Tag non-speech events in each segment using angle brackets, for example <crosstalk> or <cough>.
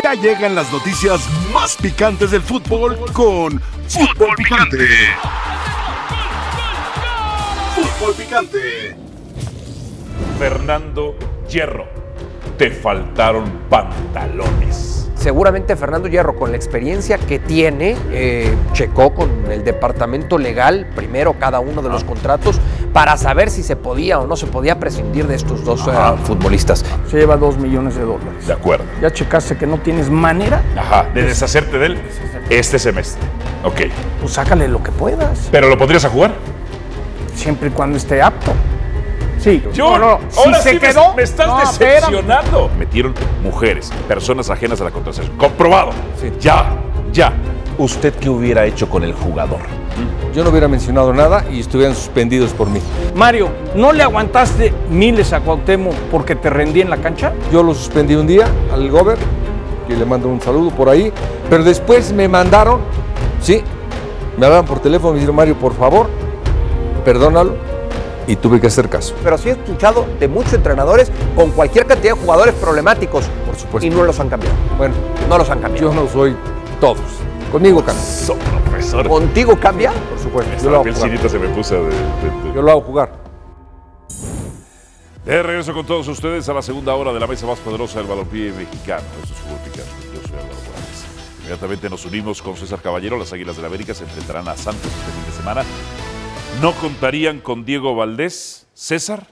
Ya llegan las noticias más picantes del fútbol con Fútbol Picante. Fútbol Picante. Fernando Hierro, te faltaron pantalones. Seguramente Fernando Hierro, con la experiencia que tiene, eh, checó con el departamento legal primero cada uno de los contratos para saber si se podía o no se podía prescindir de estos dos eh, futbolistas. Se lleva dos millones de dólares. De acuerdo. ¿Ya checaste que no tienes manera? Ajá, de deshacerte de él este semestre. Ok. Pues sácale lo que puedas, ¿Pero lo podrías a jugar? siempre y cuando esté apto. Sí, Yo, no, no, ahora si se sí me- quedó, me, estás no, espérame. decepcionando. Metieron mujeres, personas ajenas a la contratación. Comprobado. Ya, ya. ¿Usted qué hubiera hecho con el jugador? Yo no hubiera mencionado nada y estuvieran suspendidos por mí. Mario, ¿no le aguantaste miles a Cuauhtémoc porque te rendí en la cancha? Yo lo suspendí un día al Gober, que le mando un saludo por ahí, pero después me mandaron, sí, me hablaban por teléfono y me dijeron, Mario, por favor, perdónalo, y tuve que hacer caso. Pero sí he escuchado de muchos entrenadores con cualquier cantidad de jugadores problemáticos. Por supuesto. Y no los han cambiado. Bueno, No los han cambiado. yo no soy todos. Conmigo So, profesor. ¿Contigo cambia? por supuesto. Yo Esta lo hago piel jugar. chinita se me puso de- de- de- Yo lo hago jugar. De regreso con todos ustedes a la segunda hora de la mesa más poderosa del balompié mexicano. Eso es fútbol picante. Yo soy Álvaro Morales. Inmediatamente nos unimos con César Caballero. Las Águilas del la América se enfrentarán a Santos este fin de semana. ¿No contarían con Diego Valdés? ¿César?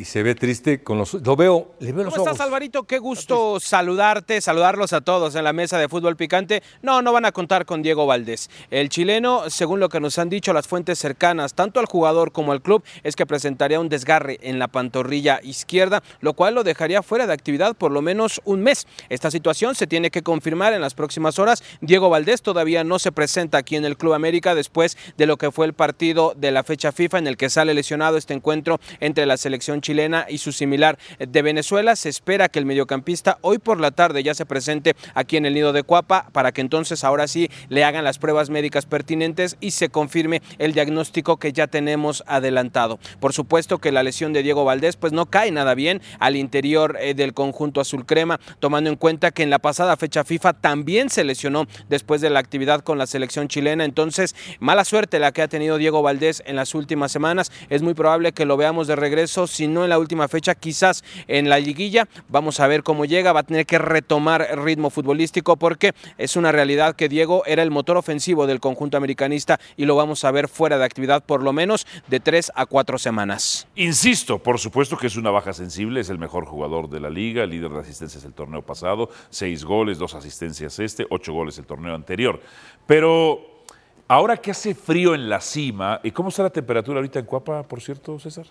Y se ve triste con los... Lo veo, le veo los ¿Cómo ojos. estás, Alvarito? Qué gusto saludarte, saludarlos a todos en la mesa de fútbol picante. No, no van a contar con Diego Valdés. El chileno, según lo que nos han dicho las fuentes cercanas, tanto al jugador como al club, es que presentaría un desgarre en la pantorrilla izquierda, lo cual lo dejaría fuera de actividad por lo menos un mes. Esta situación se tiene que confirmar en las próximas horas. Diego Valdés todavía no se presenta aquí en el Club América después de lo que fue el partido de la fecha FIFA en el que sale lesionado este encuentro entre la selección chilena y su similar de Venezuela. Se espera que el mediocampista hoy por la tarde ya se presente aquí en el nido de Cuapa para que entonces ahora sí le hagan las pruebas médicas pertinentes y se confirme el diagnóstico que ya tenemos adelantado. Por supuesto que la lesión de Diego Valdés pues no cae nada bien al interior eh, del conjunto azul crema, tomando en cuenta que en la pasada fecha FIFA también se lesionó después de la actividad con la selección chilena. Entonces, mala suerte la que ha tenido Diego Valdés en las últimas semanas. Es muy probable que lo veamos de regreso, si no en la última fecha, quizás en la liguilla. Vamos a ver cómo llega. Va a tener que retomar ritmo futbolístico porque es una realidad que Diego era el motor ofensivo del conjunto americanista y lo vamos a ver fuera de actividad por lo menos de tres a cuatro semanas. Insisto, por supuesto que es una baja sensible, es el mejor jugador de la liga, líder de asistencias el torneo pasado, seis goles, dos asistencias este, ocho goles el torneo anterior. Pero ahora que hace frío en la cima, ¿y cómo está la temperatura ahorita en Cuapa, por cierto, César?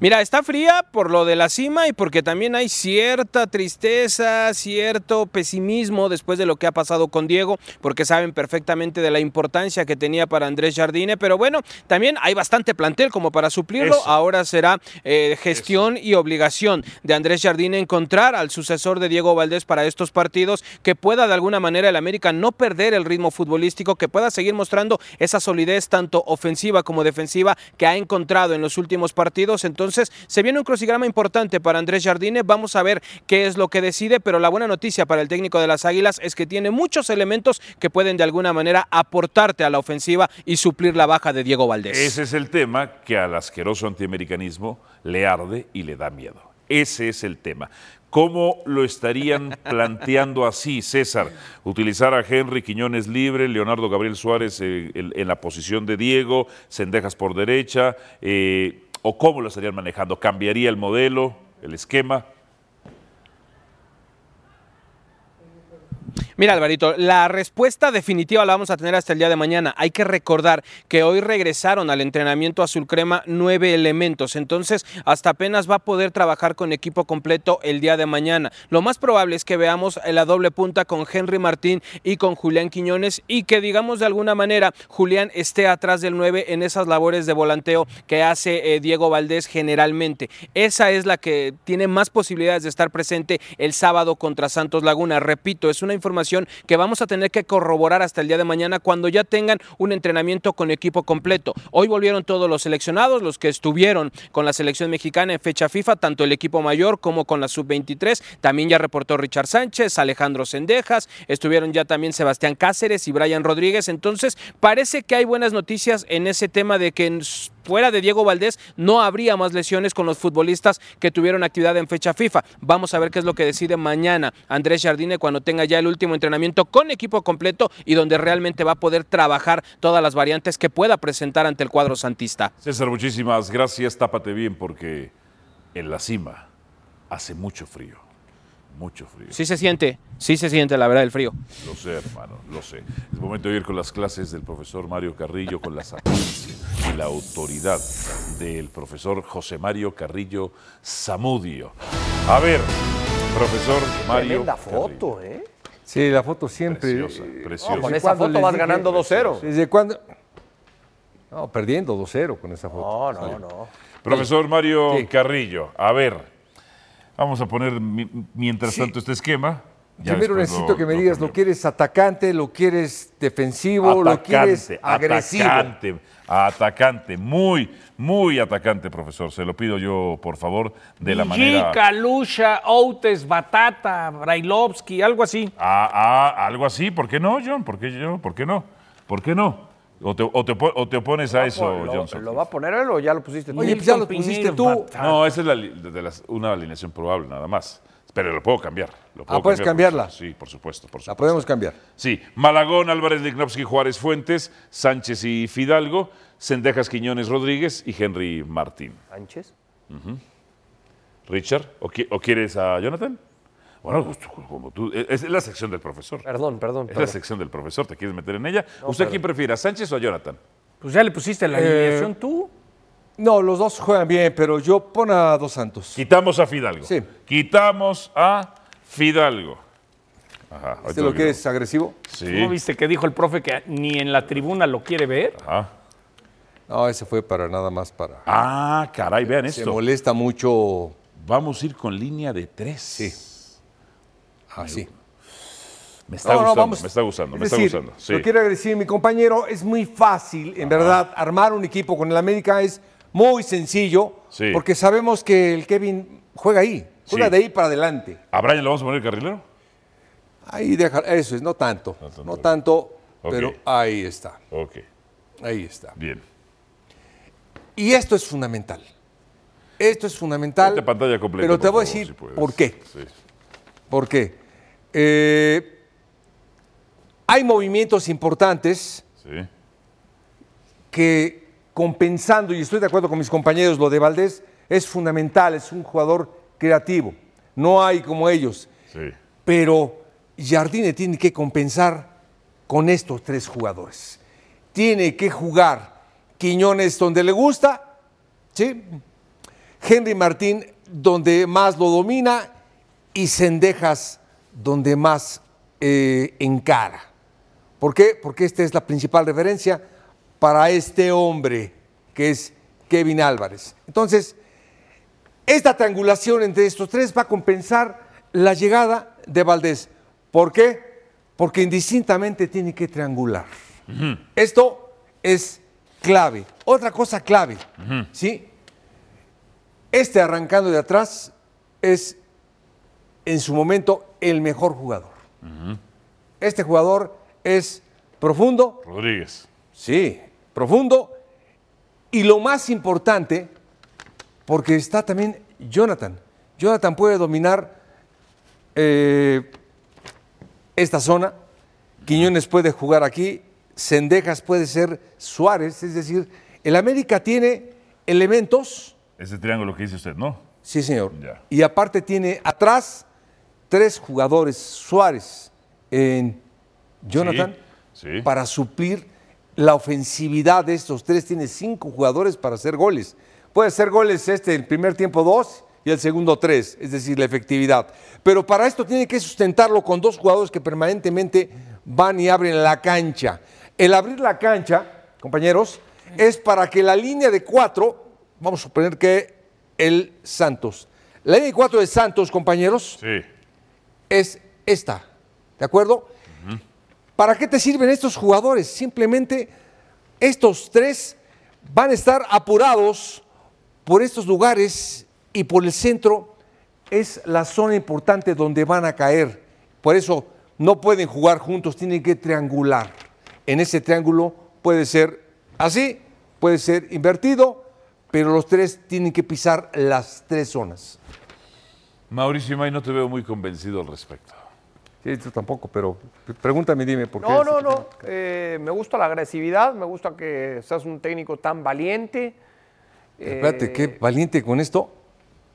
Mira, está fría por lo de la cima y porque también hay cierta tristeza, cierto pesimismo después de lo que ha pasado con Diego, porque saben perfectamente de la importancia que tenía para Andrés Jardine, pero bueno, también hay bastante plantel como para suplirlo. Eso. Ahora será eh, gestión y obligación de Andrés Jardine encontrar al sucesor de Diego Valdés para estos partidos, que pueda de alguna manera el América no perder el ritmo futbolístico, que pueda seguir mostrando esa solidez tanto ofensiva como defensiva que ha encontrado en los últimos partidos. Entonces, se viene un crucigrama importante para Andrés Jardine. Vamos a ver qué es lo que decide, pero la buena noticia para el técnico de las Águilas es que tiene muchos elementos que pueden de alguna manera aportarte a la ofensiva y suplir la baja de Diego Valdés. Ese es el tema que al asqueroso antiamericanismo le arde y le da miedo. Ese es el tema. ¿Cómo lo estarían <laughs> planteando así, César? Utilizar a Henry Quiñones libre, Leonardo Gabriel Suárez eh, en, en la posición de Diego, Sendejas por derecha, eh, o cómo lo estarían manejando? ¿Cambiaría el modelo, el esquema? Mira, Alvarito, la respuesta definitiva la vamos a tener hasta el día de mañana. Hay que recordar que hoy regresaron al entrenamiento azul crema nueve elementos, entonces hasta apenas va a poder trabajar con equipo completo el día de mañana. Lo más probable es que veamos la doble punta con Henry Martín y con Julián Quiñones y que digamos de alguna manera Julián esté atrás del 9 en esas labores de volanteo que hace eh, Diego Valdés generalmente. Esa es la que tiene más posibilidades de estar presente el sábado contra Santos Laguna. Repito, es una información que vamos a tener que corroborar hasta el día de mañana cuando ya tengan un entrenamiento con equipo completo. Hoy volvieron todos los seleccionados, los que estuvieron con la selección mexicana en fecha FIFA, tanto el equipo mayor como con la sub-23. También ya reportó Richard Sánchez, Alejandro Sendejas, estuvieron ya también Sebastián Cáceres y Brian Rodríguez. Entonces, parece que hay buenas noticias en ese tema de que fuera de Diego Valdés no habría más lesiones con los futbolistas que tuvieron actividad en fecha FIFA. Vamos a ver qué es lo que decide mañana Andrés Jardine cuando tenga ya el último entrenamiento con equipo completo y donde realmente va a poder trabajar todas las variantes que pueda presentar ante el cuadro santista. César, muchísimas gracias. Tápate bien porque en la cima hace mucho frío. Mucho frío. Sí se siente, sí se siente la verdad el frío. Lo sé, hermano, lo sé. Es momento de ir con las clases del profesor Mario Carrillo, con la sapiencia y la autoridad del profesor José Mario Carrillo Zamudio. A ver, profesor Mario. Carrillo. foto, ¿eh? Sí, la foto siempre. Preciosa, preciosa. con esa ¿Cuándo foto vas dije? ganando 2-0. ¿Desde cuándo? No, perdiendo 2-0 con esa foto. No, no, no. Profesor Mario Sí. Carrillo, a ver, vamos a poner mi- mientras Sí. tanto este esquema. Ya Primero necesito lo- que me lo digas, ¿lo cambiamos. quieres atacante, lo quieres defensivo, lo quieres agresivo? Atacante, atacante, muy, muy atacante, profesor. Se lo pido yo, por favor, de la manera... Mujica, Lucha, Outes, Batata, Brailovsky, algo así. Ah, ah, algo así, ¿por qué no, John? ¿Por qué yo? ¿Por qué no? ¿Por qué no? ¿O te, o te o te opones a eso, lo, Johnson? ¿Lo va a poner él o ya lo pusiste tú? Oye, pues ya lo pusiste tú. No, esa es la li- de las- una alineación probable, nada más. Pero lo puedo cambiar. Lo puedo Ah, ¿puedes cambiar, cambiarla? profesor. Sí, por supuesto, por La supuesto. podemos cambiar. Sí, Malagón, Álvarez, Lignovsky, Juárez, Fuentes, Sánchez y Fidalgo, Sendejas, Quiñones, Rodríguez y Henry Martín. Sánchez. Richard, ¿o, qui- o quieres a Jonathan? Bueno, pues, como tú, es es la sección del profesor. Perdón, perdón. Es la sección del profesor, ¿te quieres meter en ella? ¿Usted quién prefiere, a Sánchez o a Jonathan? Pues ya le pusiste la Eh, alineación tú. No, los dos juegan bien, pero yo pon a Dos Santos. Quitamos a Fidalgo. Sí. Quitamos a Fidalgo. Ajá. ¿Este lo quitamos. quieres agresivo? Sí. ¿No viste que dijo el profe que ni en la tribuna lo quiere ver? Ajá. No, ese fue para nada más para. Ah, caray, vean Se esto. molesta mucho Vamos a ir con línea de tres. Sí. Así. Me está gustando, me está gustando, Es me está gustando. Sí. Lo quiero decir, mi compañero, es muy fácil, en verdad, armar un equipo con el América es muy sencillo, Sí. porque sabemos que el Kevin juega ahí, juega Sí. de ahí para adelante. ¿A Brian le vamos a poner carrilero? Ahí deja, eso es, no tanto, No tanto. no tanto, Ok. pero ahí está, Ok, ahí está. bien. Y esto es fundamental. Esto es fundmental. Ponte pantalla completa, Pero te voy a decir si por qué. ¿Por qué? Eh, hay movimientos importantes Sí. que compensando, y estoy de acuerdo con mis compañeros, lo de Valdés es fundamental, es un jugador creativo. No hay como ellos. Sí. Pero Jardine tiene que compensar con estos tres jugadores. Tiene que jugar Quiñones donde le gusta, ¿sí? Henry Martín donde más lo domina y Cendejas donde más eh, encara. ¿Por qué? Porque esta es la principal referencia para este hombre que es Kevin Álvarez. Entonces, esta triangulación entre estos tres va a compensar la llegada de Valdés. ¿Por qué? Porque indistintamente tiene que triangular. Esto es clave. Otra cosa clave, ¿sí? Este arrancando de atrás es en su momento el mejor jugador. Este jugador es profundo, Rodríguez. Sí, profundo. Y lo más importante, porque está también Jonathan. Jonathan puede dominar eh, esta zona. Quiñones puede jugar aquí. Sendejas puede ser Suárez. Es decir, el América tiene elementos. Ese triángulo que dice usted, ¿no? Sí, señor. Ya. Y aparte tiene atrás tres jugadores Suárez en Jonathan Sí, sí. para suplir la ofensividad de estos tres. Tiene cinco jugadores para hacer goles. Puede hacer goles este, el primer tiempo dos y el segundo tres, es decir, la efectividad. Pero para esto tiene que sustentarlo con dos jugadores que permanentemente van y abren la cancha. El abrir la cancha, compañeros, es para que la línea de cuatro, vamos a suponer que el Santos, la línea de cuatro de Santos, compañeros, Sí. Es esta. ¿De acuerdo? ¿Para qué te sirven estos jugadores? Simplemente estos tres van a estar apurados por estos lugares y por el centro es la zona importante donde van a caer. Por eso no pueden jugar juntos, tienen que triangular. En ese triángulo puede ser así, puede ser invertido, pero los tres tienen que pisar las tres zonas. Mauricio May, no te veo muy convencido al respecto. Sí, tú tampoco, pero pregúntame, dime por qué. No, no, no. Eh, me gusta la agresividad, me gusta que seas un técnico tan valiente. Espérate, eh, qué valiente con esto.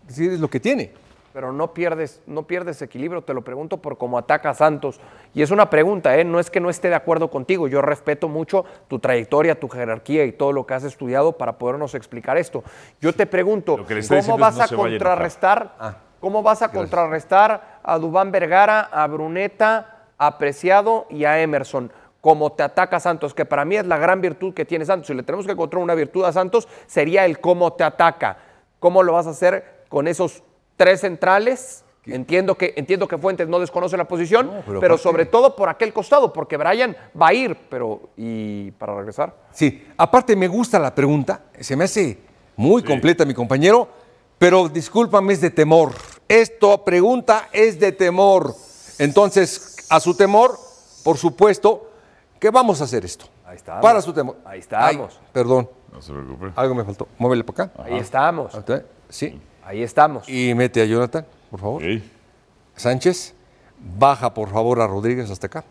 Sí, es lo que tiene. pero no pierdes, no pierdes equilibrio, te lo pregunto por cómo ataca a Santos. Y es una pregunta, ¿eh? no es que no esté de acuerdo contigo, yo respeto mucho tu trayectoria, tu jerarquía y todo lo que has estudiado para podernos explicar esto. Yo te pregunto, ¿cómo vas no a contrarrestar? ¿Cómo vas a contrarrestar a Dubán Vergara, a Bruneta, a Preciado y a Emerson? Como te ataca Santos, que para mí es la gran virtud que tiene Santos. Si le tenemos que encontrar una virtud a Santos, sería el cómo te ataca. ¿Cómo lo vas a hacer con esos tres centrales? Entiendo que, entiendo que Fuentes no desconoce la posición, No, pero, sobre todo por aquel costado, porque Brian va a ir, pero ¿y para regresar? Sí, aparte me gusta la pregunta, se me hace muy completa mi compañero, pero discúlpame, es de temor. Esta pregunta es de temor. Entonces, a su temor, por supuesto, que vamos a hacer esto. Ahí estamos. Para su temor. Ahí estamos. Ay, perdón, No se preocupe. algo me faltó. Muévele para acá. Ahí estamos, Ahí. Sí. ahí estamos. Y mete a Jonathan, por favor. Sánchez, baja por favor a Rodríguez hasta acá.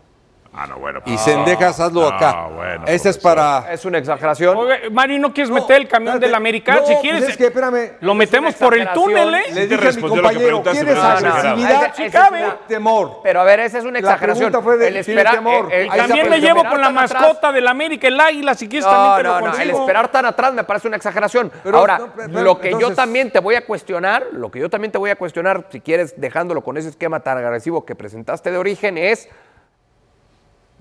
Ah, no, bueno. Y Sendejas, hazlo no, acá. bueno, Esa es para. Es una exageración. Oye, Mario, ¿no quieres meter el camión del América? No, si pues quieres, es que, espérame. lo metemos por el túnel, ¿eh? Le dije a mi compañero, ¿quieres agresividad? Ese- Sí ese cabe. Temor. Pero a ver, esa es una La exageración. pregunta fue de- el temor. el- el- También le llevo con la mascota del América, el águila, si quieres No, también te lo no, no, el esperar tan atrás me parece una exageración. Pero, Ahora, no, pero, pero, lo que yo también te voy a cuestionar, lo que yo también te voy a cuestionar, si quieres dejándolo con ese esquema tan agresivo que presentaste de origen, es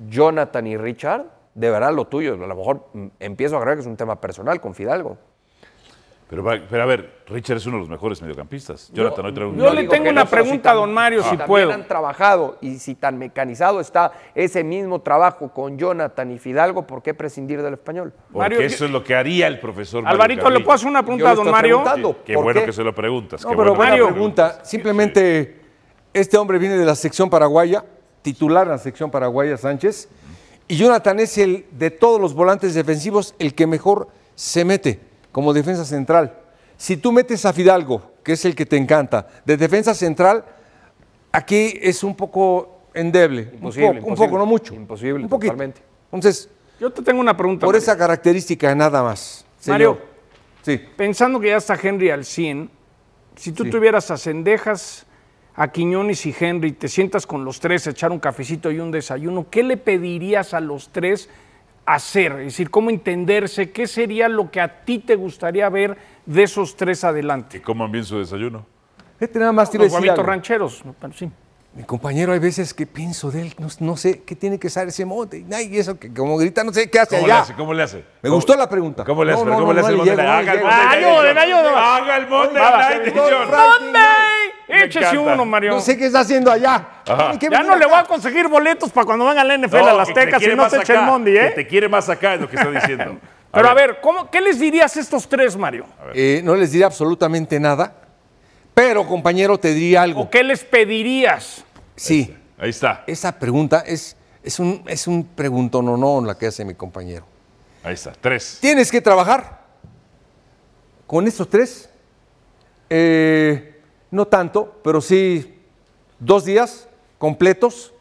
Jonathan y Richard, de verdad lo tuyo, a lo mejor empiezo a creer que es un tema personal con Fidalgo. Pero, va- pero a ver, Richard es uno de los mejores mediocampistas. Jonathan hoy trae un yo le tengo una no, pregunta si a don Mario, si también puedo. han trabajado y si tan mecanizado está ese mismo trabajo con Jonathan y Fidalgo, ¿por qué prescindir del español? Porque Mario, eso es lo que haría el profesor Mario Alvarito, ¿le puedo hacer una pregunta a don Mario? Qué ¿Por bueno qué? que se lo preguntas. No, qué pero bueno pregunta. preguntas. Simplemente, este hombre viene de la sección paraguaya, titular en la sección paraguaya, Sánchez, y Jonathan es el de todos los volantes defensivos el que mejor se mete como defensa central. Si tú metes a Fidalgo, que es el que te encanta, de defensa central, aquí es un poco endeble. Imposible, un imposible. poco, no mucho. Imposible, un poquito. totalmente. Entonces, Yo te tengo una pregunta. por Mario. esa característica nada más. señor. Mario. Sí. Pensando que ya está Henry al 100, si tú Sí. tuvieras a Cendejas, a Quiñones y Henry, te sientas con los tres, a echar un cafecito y un desayuno, ¿qué le pedirías a los tres hacer? Es decir, ¿cómo entenderse? ¿Qué sería lo que a ti te gustaría ver de esos tres adelante? Que coman bien su desayuno. Este nada más a Los rancheros. sí. Mi compañero, hay veces que pienso de él, no, no sé qué tiene que ser ese monte. Ay, eso que como grita, no sé qué hace ¿Cómo le hace? ¿Cómo le hace? Me ¿Cómo- gustó la pregunta. ¿Cómo le hace? No, Pero no, ¿Cómo le hace el no Haga el ayúdeme. Haga el Monday Échese uno, Mario. No sé qué está haciendo allá. Que Ya no le voy a conseguir boletos para cuando venga la NFL a las que te Tecas y no se eche el Mondi, que ¿eh? te quiere más acá, es lo que está diciendo. <laughs> Pero a ver, ¿cómo, ¿qué les dirías a estos tres, Mario? Eh, no les diré absolutamente nada, pero compañero, te diría algo. ¿O qué les pedirías? Sí, Ahí está, esa pregunta es, es un, es un preguntononón la que hace mi compañero. ahí está. Tres. Tienes que trabajar con estos tres. Eh, no tanto, pero sí dos días completos.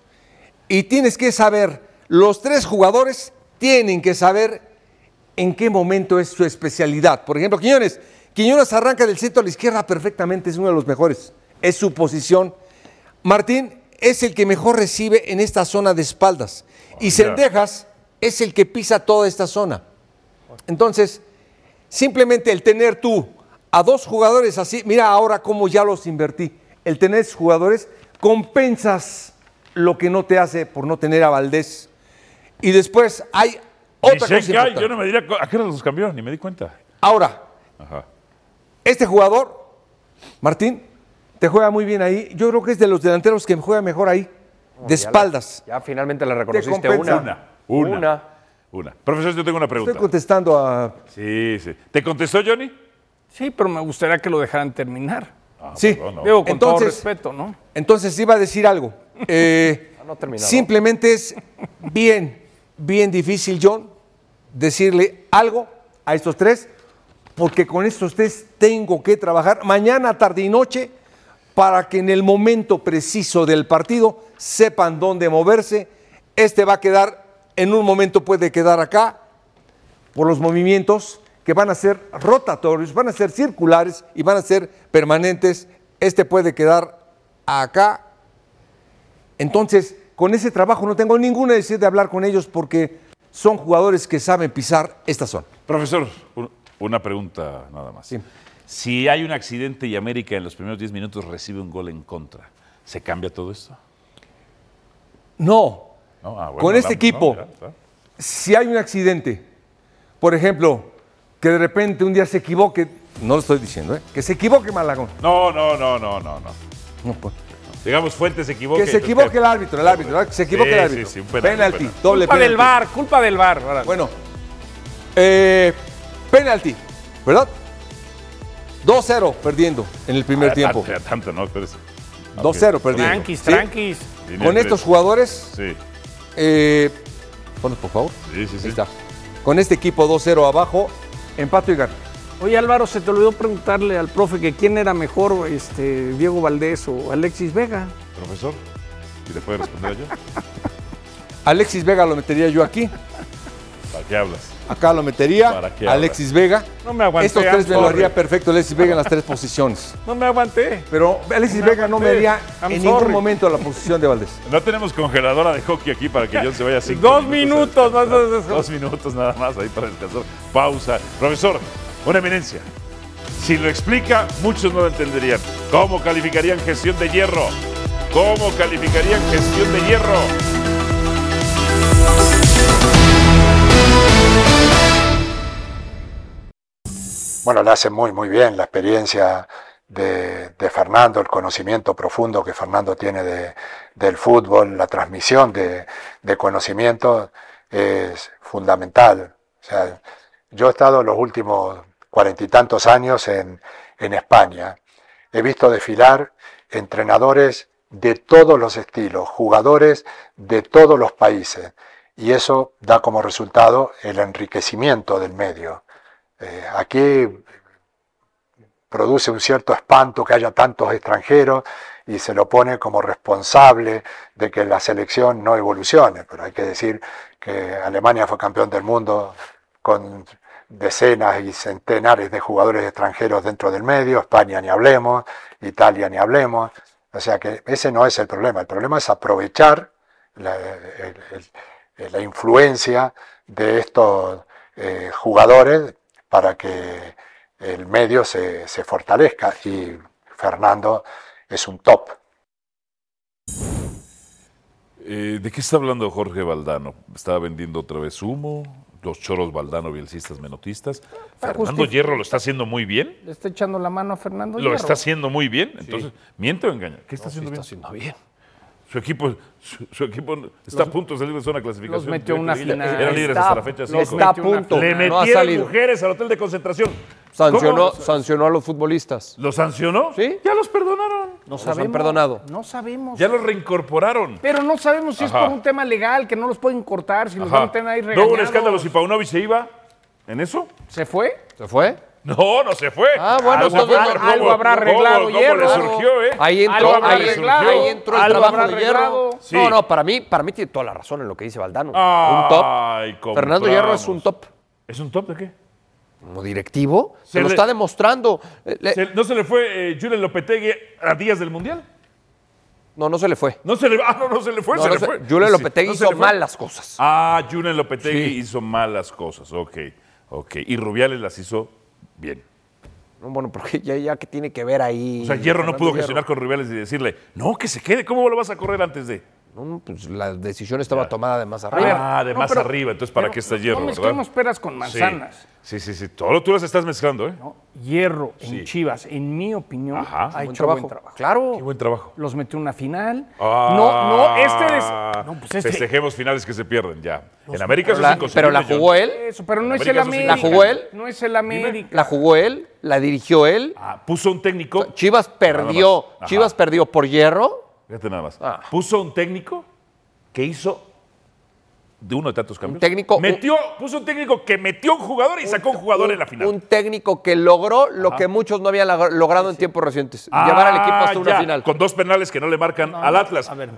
Y tienes que saber, los tres jugadores tienen que saber en qué momento es su especialidad. Por ejemplo, Quiñones. Quiñones arranca del centro a la izquierda perfectamente, es uno de los mejores. Es su posición. Martín es el que mejor recibe en esta zona de espaldas. Y Sendejas es el que pisa toda esta zona. Entonces, simplemente el tener tú a dos jugadores así, mira ahora cómo ya los invertí. El tener esos jugadores, compensas lo que no te hace por no tener a Valdés. Y después hay otra Ni cosa yo no me diría a qué los cambió, ni me di cuenta. Ahora, Ajá. este jugador, Martín, te juega muy bien ahí. Yo creo que es de los delanteros que juega mejor ahí. de espaldas. Ya finalmente le reconociste una. Una. Una. Una. Una. Profesor, yo tengo una Estoy pregunta. contestando a... Sí, sí. ¿Te contestó Johnny? Sí, pero me gustaría que lo dejaran terminar. Ah, Sí. perdón, no. Digo, con todo respeto, ¿no? Entonces iba a decir algo. <laughs> Eh, no ha terminado. simplemente es bien, bien difícil, John, decirle algo a estos tres, porque con estos tres tengo que trabajar mañana, tarde y noche para que en el momento preciso del partido sepan dónde moverse. Este va a quedar, en un momento puede quedar acá, por los movimientos que van a ser rotatorios, van a ser circulares y van a ser permanentes. Este puede quedar acá. Entonces, con ese trabajo no tengo ninguna necesidad de hablar con ellos porque son jugadores que saben pisar esta zona. Profesor, un- una pregunta nada más. Sí. Si hay un accidente y América en los primeros 10 minutos recibe un gol en contra, ¿se cambia todo esto? No, No, ah, bueno, Con este equipo. no, ya, ya. si hay un accidente, por ejemplo, que de repente un día se equivoque, no lo estoy diciendo, ¿eh? que se equivoque Malagón. No, no, no, no, no, no. No, pues, Digamos, Fuentes se equivoca. que se equivoque el árbitro, el árbitro, ¿verdad? que se equivoque Sí, el sí, árbitro. sí, un penal, un penalti, penal. doble culpa del penalti. bar, culpa del bar. órale. Bueno, eh, penalti, ¿verdad? 2-0 perdiendo en el primer Ah, tiempo. tanto, tanto, no, espérese. 2-0 perdiendo. tranquis, ¿sí? tranquis. Con estos jugadores, Sí, eh, ponlos por favor. sí, sí. sí. Ahí está. Con este equipo 2-0 abajo, empato y gana. Oye Álvaro, se te olvidó preguntarle al profe que quién era mejor, este, Diego Valdés o Alexis Vega. Profesor, ¿y le puede responder yo? <laughs> Alexis Vega lo metería yo aquí. ¿Para qué hablas? Acá lo metería. ¿Para qué Alexis Vega. No me aguanté. Estos tres me lo haría perfecto Alexis Vega en las tres posiciones. No me aguanté. Pero Alexis Vega no me haría I'm en sorry. ningún momento la posición de Valdés. <laughs> No tenemos congeladora de hockey aquí para que John se vaya cinco Dos minutos, más menos. Dos minutos nada más ahí para descansar. Pausa. Profesor, una eminencia. Si lo explica, muchos no lo entenderían. ¿Cómo calificarían gestión de hierro? ¿Cómo calificarían gestión de hierro? Bueno, le hace muy, muy bien la experiencia de, Fernando, el conocimiento profundo que Fernando tiene de- del fútbol, la transmisión de, de conocimiento es fundamental. O sea, yo he estado los últimos cuarenta y tantos años en España. He visto desfilar entrenadores de todos los estilos, jugadores de todos los países. Y eso da como resultado el enriquecimiento del medio. Eh, aquí produce un cierto espanto que haya tantos extranjeros y se lo pone como responsable de que la selección no evolucione. Pero hay que decir que Alemania fue campeón del mundo con decenas y centenares de jugadores extranjeros dentro del medio, España ni hablemos, Italia ni hablemos. O sea que ese no es el problema, el problema es aprovechar la, influencia de estos eh, jugadores para que el medio se, se fortalezca y Fernando es un top. Eh, ¿De qué está hablando Jorge Valdano? ¿Estaba vendiendo otra vez humo? ¿Los choros Valdano, bielcistas, menotistas? ¿Fernando justifi- Hierro lo está haciendo muy bien? Le está echando la mano a Fernando ¿Lo Hierro. está haciendo muy bien? Entonces, ¿miente o engaña? ¿Qué está haciendo bien? haciendo bien. Su equipo, su, su equipo está a punto de salir de zona de clasificación. los metió una final. Eran líderes Está- hasta la fecha los cinco. está a punto. Le no metieron salido. mujeres al hotel de concentración. Sancionó, ¿Cómo? sancionó a los futbolistas. ¿Lo sancionó? Sí. Ya los perdonaron. No Los han sabemos. perdonado. No sabemos. Ya los reincorporaron. Pero no sabemos si es por un tema legal, que no los pueden cortar, si los Ajá. van a tener ahí ¿No regañados. hubo un escándalo si Paunovic se iba en eso? ¿Se fue? ¿Se fue? No, no se fue. Ah, bueno, entonces algo ¿cómo- habrá arreglado cómo Hierro. le surgió, eh? Ahí entró, Algo ahí, entró el Algo trabajo habrá de Hierro. Sí. No, no, para mí, para mí tiene toda la razón en lo que dice Valdano. Ay, un top. Fernando Hierro es un top. ¿Es un top de qué? Como directivo, se, Se lo le- está demostrando. Eh, Se- ¿No se le fue eh, Julen Lopetegui a días del Mundial? no, no se le fue. No se le, ah, no, no se le fue, No, se no le fue. Julen Lopetegui hizo mal las cosas. Ah, Julen Lopetegui Sí. hizo mal las cosas, ok, ok. Y Rubiales las hizo bien. No, bueno, <laughs> porque ya, ya que tiene que ver ahí. O sea, Hierro no pudo gestionar con Rubiales y decirle, no, que se quede, ¿cómo lo vas a correr antes de? No, pues la decisión estaba tomada de más arriba. Ah, de No, más pero- arriba. Entonces, ¿para pero qué está no hierro, mezclemos verdad? peras con manzanas. Sí, sí, sí. sí. Todo tú las estás mezclando, ¿eh? ¿no? Hierro Sí. en Chivas, en mi opinión, Ajá. ha Buen hecho buen trabajo. Claro. Qué buen trabajo. Los metió en una final. Ah, no, no, este es. No, pues este. Festejemos finales que se pierden ya. En América Pero eso la, es inconcebible. pero la jugó él, Eso, pero no es América el. América. ¿La jugó él? No es el América. la jugó él, la dirigió él. Ah, puso un técnico. Chivas perdió. Chivas perdió por hierro. Fíjate nada más. Ah. Puso un técnico que hizo de uno de tantos cambios. técnico- Metió, puso un técnico que metió un jugador y sacó un jugador en la final. Un técnico que logró lo que muchos no habían log- logrado en tiempos recientes. Ah, llevar al equipo hasta una ya, final. Con dos penales que no le marcan al Atlas. A ver.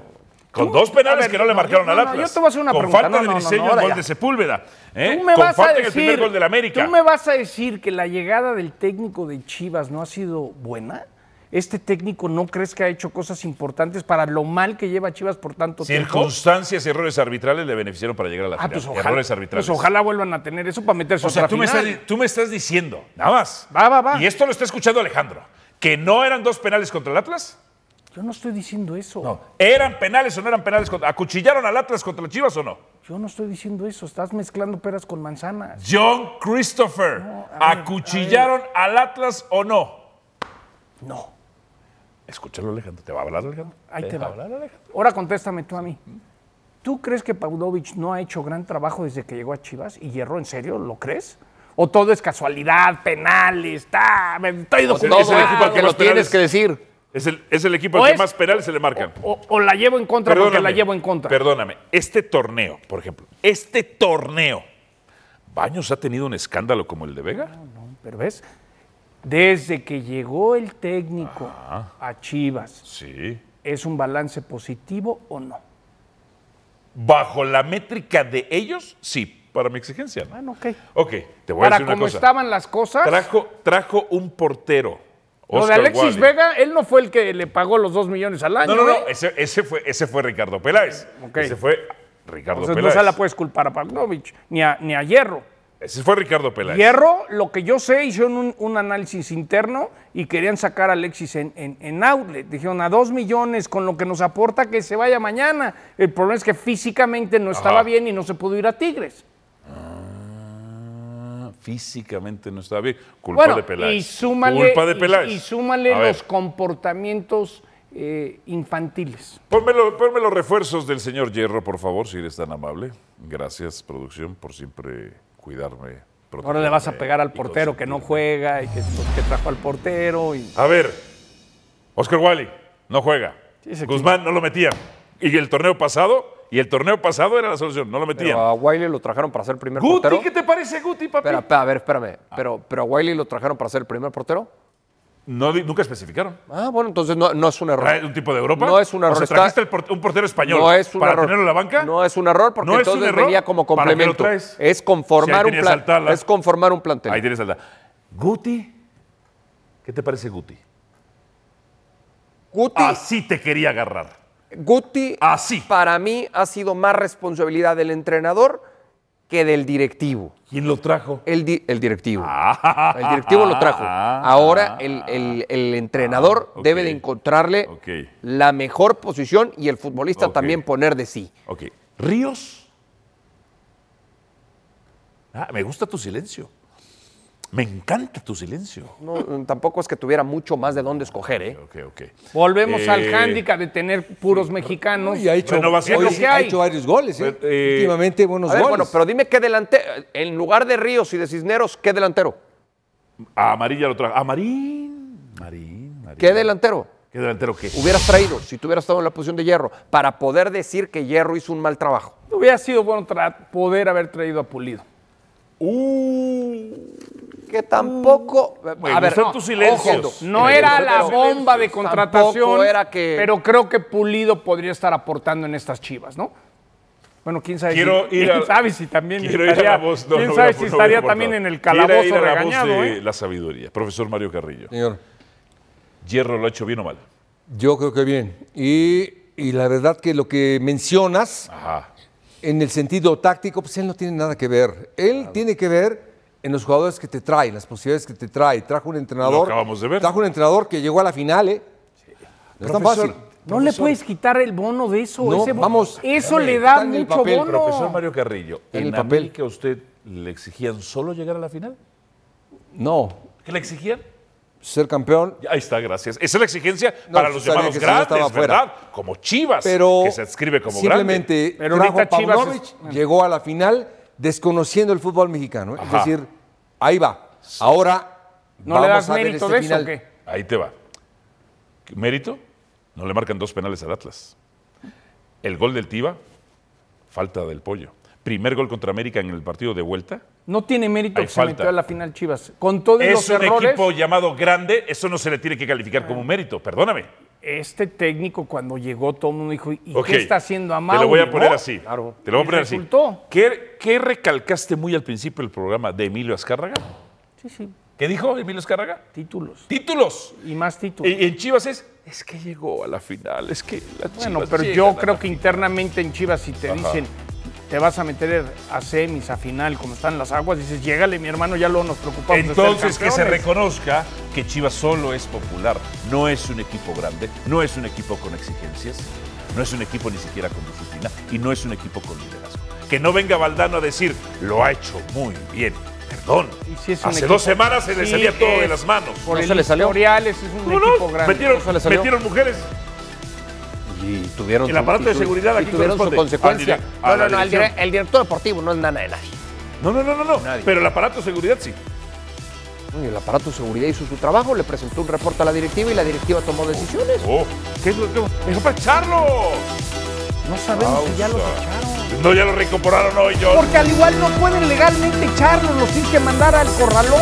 Con Tú- dos penales ver, que no le marcaron al Atlas. yo te voy a hacer una con pregunta. falta No, de diseño no, el gol ya. de Sepúlveda. ¿eh? Tú me con vas falta a en el primer decir, gol del América. tú me vas a decir que la llegada del técnico de Chivas no ha sido buena. Este técnico no crees que ha hecho cosas importantes para lo mal que lleva Chivas por tanto tiempo. Circunstancias y errores arbitrales le beneficiaron para llegar a la Ah, final. pues ojalá, errores arbitrales. pues ojalá vuelvan a tener eso para meterse O sea, otra tú me, final. estás, di- tú me estás diciendo, nada más. Va, va, va. Y esto lo está escuchando Alejandro. ¿Que no eran dos penales contra el Atlas? Yo no estoy diciendo eso. No. ¿Eran penales o no eran penales? contra- ¿Acuchillaron al Atlas contra las Chivas o no? Yo no estoy diciendo eso. Estás mezclando peras con manzanas. John Christopher, a ver, ¿acuchillaron al Atlas o no? No. Escúchalo, Alejandro. ¿Te va a hablar, Alejandro? Ahí te va a hablar, Alejandro? Ahora contéstame tú a mí. ¿Tú crees que Pavlovich no ha hecho gran trabajo desde que llegó a Chivas y hierro en serio? ¿Lo crees? ¿O todo es casualidad, penales, está, me estoy Todo es el equipo al que lo más tienes penales- que decir. Es el, es el equipo al que es- más penales se le marcan. O, o la llevo en contra porque la llevo en contra. Perdóname. Este torneo, por ejemplo, este torneo, ¿Baños ha tenido un escándalo como el de Vega? Pero ves, desde que llegó el técnico a Chivas, Sí. ¿es un balance positivo o no? Bajo la métrica de ellos, sí, para mi exigencia. ¿no? Bueno, ok. Ok, te voy a Para decir una cosa. estaban las cosas, Trajo, trajo un portero. lo de Oscar Alexis Wally. Vega, él no fue el que le pagó los dos millones al año. No, no, no, ¿eh? ese, ese fue, ese fue Ricardo Peláez. Ok. Ese fue Ricardo Entonces no Peláez. se la puedes culpar a Pavlovich, ni a, ni a Hierro. Ese fue Ricardo Peláez. Hierro, lo que yo sé, hicieron un, un análisis interno y querían sacar a Alexis en, en, en outlet. Dijeron a dos millones con lo que nos aporta que se vaya mañana. El problema es que físicamente no estaba Ajá. bien y no se pudo ir a Tigres. Ah, Físicamente no estaba bien. Culpa Bueno, de Peláez. y súmale, Culpa de y- Peláez. y súmale A ver, los comportamientos eh, infantiles. Ponme, lo- ponme los refuerzos del señor Hierro, por favor, si eres tan amable. Gracias, producción, por siempre cuidarme. Ahora le vas a pegar al portero que no juega y que, pues, que trajo al portero. Y... A ver, Oscar Wally no juega. Sí, Guzmán no lo metían. Y el torneo pasado, y el torneo pasado era la solución, no lo metían. Pero a Wiley lo trajeron para ser el primer Guti, portero. ¿qué te parece Guti, papi? Espera, espera, a ver, espérame. Pero, pero a Wiley lo trajeron para ser el primer portero. No, nunca especificaron. Ah, bueno, entonces no, no es un error. ¿Trae un tipo de Europa? No es un error, O sea, ¿trajiste por- un portero español No es un para error. tenerlo en la banca? No es un error porque ¿No es un entonces error? venía como ¿Para qué lo complemento. Es Si conformar un tenías plan. Es conformar un plantel. Ahí tienes al Guti, ¿qué te parece Guti? Guti, Así te quería agarrar. Guti Así. para mí ha sido más responsabilidad del entrenador que del directivo. ¿Quién lo trajo? El, di- el directivo. Ah. El directivo lo trajo. Ahora el, el- el entrenador Ah, ok. debe de encontrarle la mejor posición y el futbolista también poner de sí. Ok. Ríos. Ah, me gusta tu silencio. Me encanta tu silencio. No, tampoco es que tuviera mucho más de dónde escoger, ¿eh? Ok, ok. Volvemos al Eh, hándicap de tener puros mexicanos. Y ha hecho, hoy que ha hay. hecho varios goles, ¿eh? Eh, Últimamente buenos A ver, goles. bueno, pero dime qué delantero, en lugar de Ríos y de Cisneros, ¿qué delantero? A Amarilla lo trajo. A Marín. Marín, Marín. ¿Qué delantero? ¿Qué delantero qué? Hubieras traído, si tú hubieras estado en la posición de Hierro, para poder decir que Hierro hizo un mal trabajo. Hubiera sido bueno tra- poder haber traído a Pulido. Que tampoco. Me gustan tus silencios. ojo, No era la bomba de contratación, era que- pero creo que Pulido podría estar aportando en estas chivas, ¿no? Bueno, quién sabe Quiero si, ir quién a- sabe si también Quiero ir a estaría, la voz. no, quién no sabe a- si no a estaría también en el Quiero calabozo ir a la regañado, voz de ¿eh? la sabiduría. Profesor Mario Carrillo. Señor, ¿Hierro lo ha hecho bien o mal? yo creo que bien. Y, y la verdad que lo que mencionas, Ajá. en el sentido táctico, pues él no tiene nada que ver. Él tiene que ver en los jugadores que te trae, las posibilidades que te trae. Trajo un entrenador. Lo acabamos de ver. Trajo un entrenador que llegó a la final, ¿eh? No es tan fácil. No le puedes quitar el bono de eso. No, ese bo- vamos, Eso le da mucho papel, bono. Profesor Mario Carrillo, En ¿en, el papel. América a usted le exigían solo llegar a la final? No, ¿Qué le exigían? ser campeón, Ahí está, gracias. Esa es la exigencia No, para los llamados que no grandes, estaba fuera. ¿verdad? Como Chivas, pero que se adscribe como simplemente Pero trajo ahorita a Chivas es- llegó a la final desconociendo el fútbol mexicano. ¿eh? Es decir, ahí va. Ahora ¿No le das a ver mérito este de eso final. o qué? Ahí te va. ¿Mérito? No le marcan dos penales al Atlas. El gol del Tiva, falta del pollo. Primer gol contra América en el partido de vuelta. No tiene mérito Hay que falta. se metió a la final Chivas. Con todos los Es un errores, equipo llamado grande, eso no se le tiene que calificar como un mérito, perdóname. Este técnico cuando llegó todo el mundo dijo, ¿y qué está haciendo a Mauri? Te lo voy a poner no? así. Claro. Te lo voy a poner resultó. así. ¿Qué, qué recalcaste muy al principio del programa de Emilio Azcárraga? Sí, sí, ¿Qué dijo Emilio Azcárraga? títulos. Títulos. Y más títulos. Y en Chivas es, es que llegó a la final, es que la Bueno, pero yo creo que internamente en Chivas, si te Ajá. dicen, te vas a meter a semis, a final, como están las aguas, dices, llégale, mi hermano, ya luego nos preocupamos de Entonces que se campeones". reconozca que Chivas solo es popular, no es un equipo grande, no es un equipo con exigencias, no es un equipo ni siquiera con disciplina y no es un equipo con liderazgo. Que no venga Valdano a decir, lo ha hecho muy bien. Perdón, Y si es un hace equipo- dos semanas se le Sí, salía todo de las manos. Por ¿No el se le salió? es un ¿Cómo equipo no? grande. Metieron, ¿No se le salió? metieron mujeres. Y tuvieron El su- aparato y de seguridad, ¿a y quién tuvieron su consecuencia. No, no, no, el, dirección. dire- el director deportivo no es nada de nadie. No, no, no, no, no. Nadie. Pero el aparato de seguridad sí. Y el aparato de seguridad hizo su trabajo, le presentó un reporte a la directiva y la directiva tomó decisiones. Oh, ¿qué es lo que.? ¡Dejó para echarlo! No sabemos si ya los Pausa. echaron. No, ya lo reincorporaron hoy, John. Porque al igual no pueden legalmente echarlos, los tienen que mandar al corralón.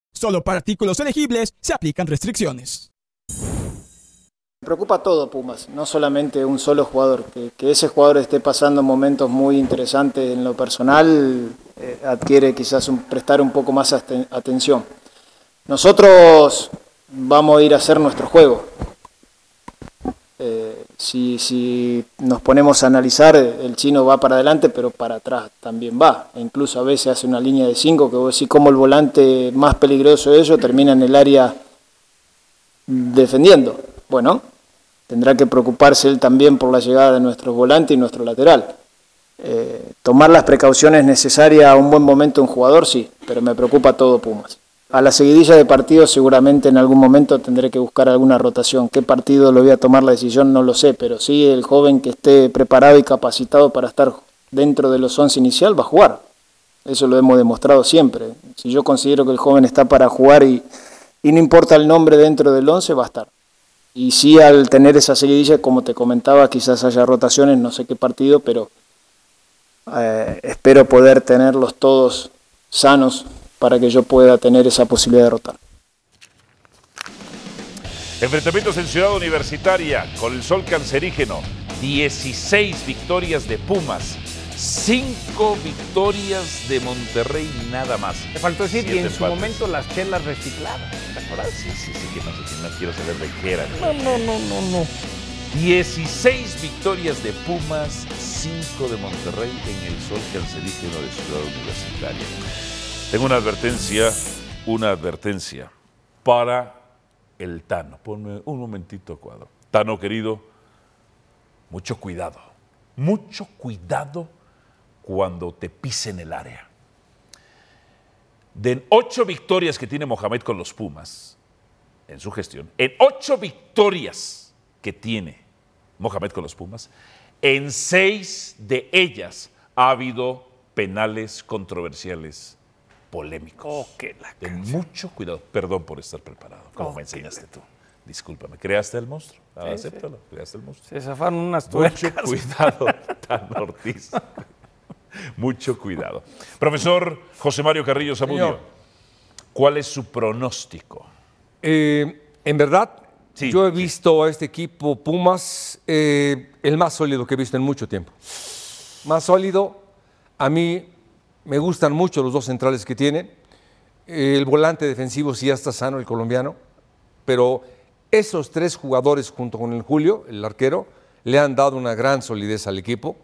Solo para artículos elegibles se aplican restricciones. Me preocupa todo Pumas, no solamente un solo jugador. Que, ese jugador esté pasando momentos muy interesantes en lo personal eh, adquiere quizás prestar un poco más aten- atención. Nosotros vamos a ir a hacer nuestro juego. Eh, si, si nos ponemos a analizar, el chino va para adelante, pero para atrás también va. E incluso a veces hace una línea de cinco que vos decís como el volante más peligroso de ellos termina en el área defendiendo. Bueno, tendrá que preocuparse él también por la llegada de nuestros volantes y nuestro lateral. Eh, tomar las precauciones necesarias a un buen momento un jugador, sí, pero me preocupa todo Pumas. A la seguidilla de partidos seguramente en algún momento tendré que buscar alguna rotación. ¿Qué partido lo voy a tomar la decisión? No lo sé, pero sí el joven que esté preparado y capacitado para estar dentro de los 11 inicial va a jugar. Eso lo hemos demostrado siempre. Si yo considero que el joven está para jugar y, y no importa el nombre dentro del 11, va a estar. Y sí, al tener esa seguidilla, como te comentaba, quizás haya rotaciones, no sé qué partido, pero eh, espero poder tenerlos todos sanos para que yo pueda tener esa posibilidad de rotar. Enfrentamientos en Ciudad Universitaria con el sol cancerígeno. 16 victorias de Pumas. 5 victorias de Monterrey nada más. Te faltó decir, y Siete en su momento las chelas recicladas. ¿Te acuerdas? Sí, sí, sí, que no sé si no quiero saber de qué eran. No, no, no, no, no. 16 victorias de Pumas, 5 de Monterrey en el sol cancerígeno de Ciudad Universitaria. Tengo una advertencia, una advertencia para el Tano. Ponme un momentito, cuadro. Tano, querido, mucho cuidado. Mucho cuidado cuando te pisen el área. De ocho victorias que tiene Mohamed con los Pumas en su gestión, en ocho victorias que tiene Mohamed con los Pumas, en seis de ellas ha habido penales controversiales polémicos. Oh, qué la Ten mucho cuidado. Perdón por estar preparado, como Oh, me enseñaste tú. Discúlpame. ¿Creaste el monstruo? Ah, acéptalo. Creaste el monstruo. Se zafaron unas Mucho tuercas. <laughs> cuidado, Tan Ortiz. Mucho cuidado. Profesor José Mario Carrillo Zamudio. ¿cuál es su pronóstico? Eh, en verdad, Sí, yo he sí. visto a este equipo Pumas eh, el más sólido que he visto en mucho tiempo. Más sólido. A mí me gustan mucho los dos centrales que tiene. El volante defensivo sí ya está sano, el colombiano. Pero esos tres jugadores junto con el Julio, el arquero, le han dado una gran solidez al equipo.